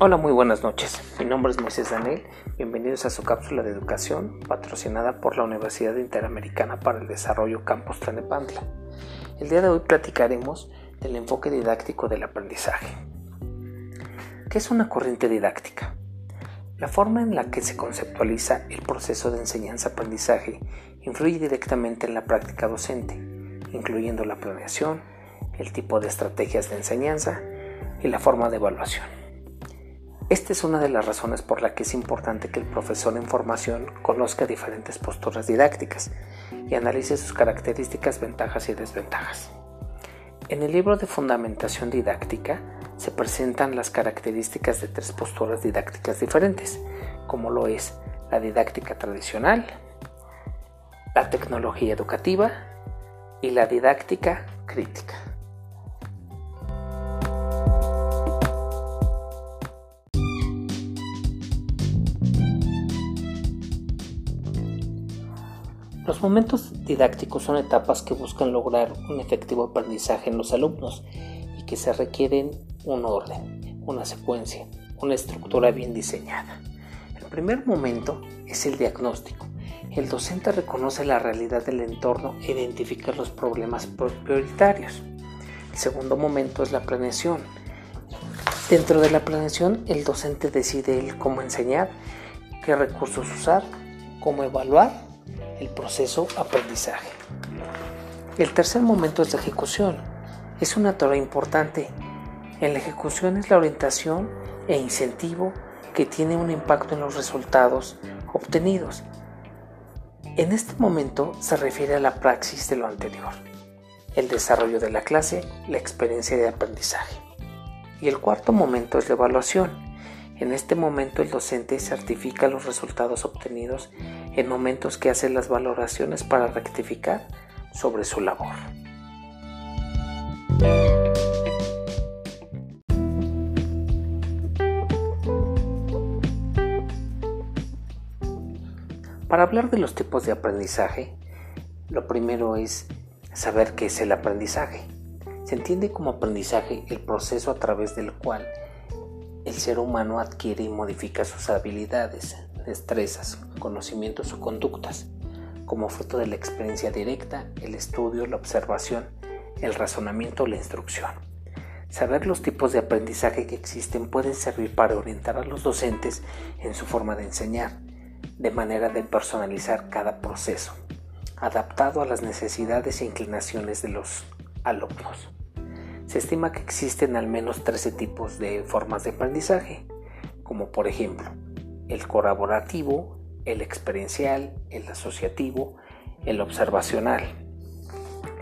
Hola, muy buenas noches. Mi nombre es Moisés Daniel. Bienvenidos a su cápsula de educación patrocinada por la Universidad Interamericana para el Desarrollo Campus Tlanepantla. El día de hoy platicaremos del enfoque didáctico del aprendizaje. ¿Qué es una corriente didáctica? La forma en la que se conceptualiza el proceso de enseñanza-aprendizaje influye directamente en la práctica docente, incluyendo la planeación, el tipo de estrategias de enseñanza y la forma de evaluación. Esta es una de las razones por la que es importante que el profesor en formación conozca diferentes posturas didácticas y analice sus características, ventajas y desventajas. En el libro de Fundamentación Didáctica se presentan las características de tres posturas didácticas diferentes, como lo es la didáctica tradicional, la tecnología educativa y la didáctica crítica. Los momentos didácticos son etapas que buscan lograr un efectivo aprendizaje en los alumnos y que se requieren un orden, una secuencia, una estructura bien diseñada. El primer momento es el diagnóstico. El docente reconoce la realidad del entorno e identifica los problemas prioritarios. El segundo momento es la planeación. Dentro de la planeación, el docente decide cómo enseñar, qué recursos usar, cómo evaluar el proceso aprendizaje. El tercer momento es la ejecución. Es una tarea importante. En la ejecución es la orientación e incentivo que tiene un impacto en los resultados obtenidos. En este momento se refiere a la praxis de lo anterior, el desarrollo de la clase, la experiencia de aprendizaje. Y el cuarto momento es la evaluación en este momento el docente certifica los resultados obtenidos en momentos que hace las valoraciones para rectificar sobre su labor. Para hablar de los tipos de aprendizaje, lo primero es saber qué es el aprendizaje. Se entiende como aprendizaje el proceso a través del cual el ser humano adquiere y modifica sus habilidades, destrezas, conocimientos o conductas, como fruto de la experiencia directa, el estudio, la observación, el razonamiento o la instrucción. Saber los tipos de aprendizaje que existen pueden servir para orientar a los docentes en su forma de enseñar, de manera de personalizar cada proceso, adaptado a las necesidades e inclinaciones de los alumnos. Se estima que existen al menos 13 tipos de formas de aprendizaje, como por ejemplo el colaborativo, el experiencial, el asociativo, el observacional.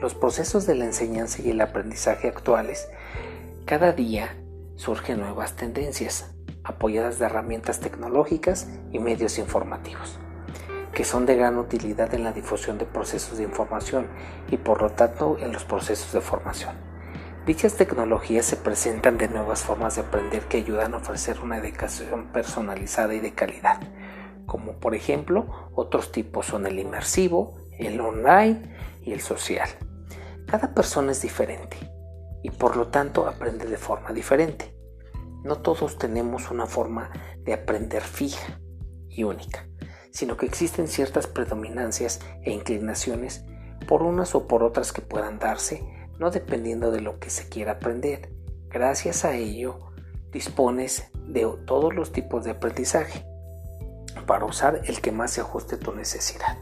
Los procesos de la enseñanza y el aprendizaje actuales, cada día surgen nuevas tendencias, apoyadas de herramientas tecnológicas y medios informativos, que son de gran utilidad en la difusión de procesos de información y por lo tanto en los procesos de formación. Dichas tecnologías se presentan de nuevas formas de aprender que ayudan a ofrecer una educación personalizada y de calidad, como por ejemplo otros tipos son el inmersivo, el online y el social. Cada persona es diferente y por lo tanto aprende de forma diferente. No todos tenemos una forma de aprender fija y única, sino que existen ciertas predominancias e inclinaciones por unas o por otras que puedan darse no dependiendo de lo que se quiera aprender. Gracias a ello, dispones de todos los tipos de aprendizaje para usar el que más se ajuste a tu necesidad.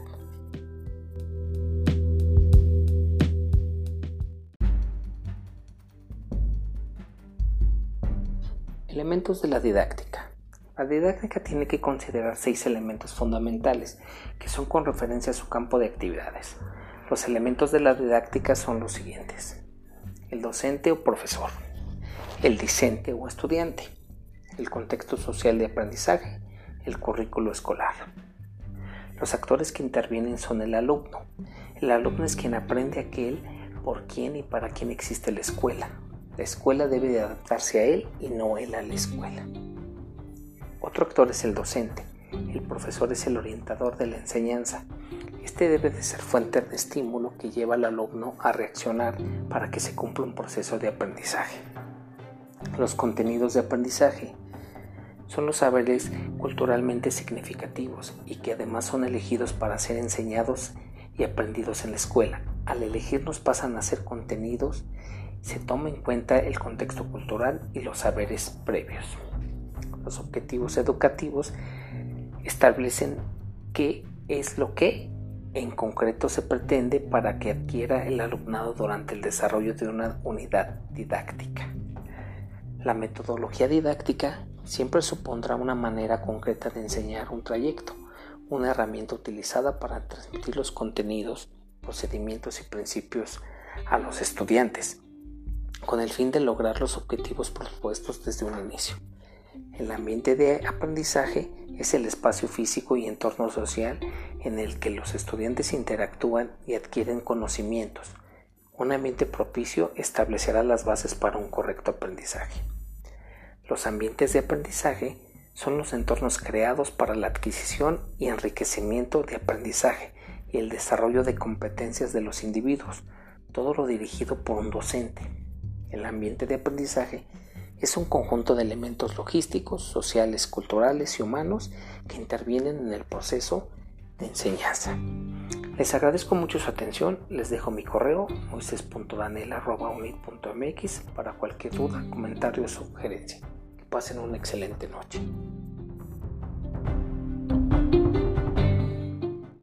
Elementos de la didáctica. La didáctica tiene que considerar seis elementos fundamentales que son con referencia a su campo de actividades. Los elementos de la didáctica son los siguientes. El docente o profesor, el discente o estudiante, el contexto social de aprendizaje, el currículo escolar. Los actores que intervienen son el alumno. El alumno es quien aprende aquel por quién y para quién existe la escuela. La escuela debe de adaptarse a él y no él a la escuela. Otro actor es el docente. El profesor es el orientador de la enseñanza. Este debe de ser fuente de estímulo que lleva al alumno a reaccionar para que se cumpla un proceso de aprendizaje. Los contenidos de aprendizaje. son los saberes culturalmente significativos y que además son elegidos para ser enseñados y aprendidos en la escuela. Al elegirnos pasan a ser contenidos, se toma en cuenta el contexto cultural y los saberes previos. Los objetivos educativos establecen qué es lo que en concreto se pretende para que adquiera el alumnado durante el desarrollo de una unidad didáctica. La metodología didáctica siempre supondrá una manera concreta de enseñar un trayecto, una herramienta utilizada para transmitir los contenidos, procedimientos y principios a los estudiantes, con el fin de lograr los objetivos propuestos desde un inicio. El ambiente de aprendizaje es el espacio físico y entorno social en el que los estudiantes interactúan y adquieren conocimientos. Un ambiente propicio establecerá las bases para un correcto aprendizaje. Los ambientes de aprendizaje son los entornos creados para la adquisición y enriquecimiento de aprendizaje y el desarrollo de competencias de los individuos, todo lo dirigido por un docente. El ambiente de aprendizaje es un conjunto de elementos logísticos, sociales, culturales y humanos que intervienen en el proceso de enseñanza. Les agradezco mucho su atención, les dejo mi correo moises.danel.unit.mx para cualquier duda, comentario o sugerencia pasen una excelente noche.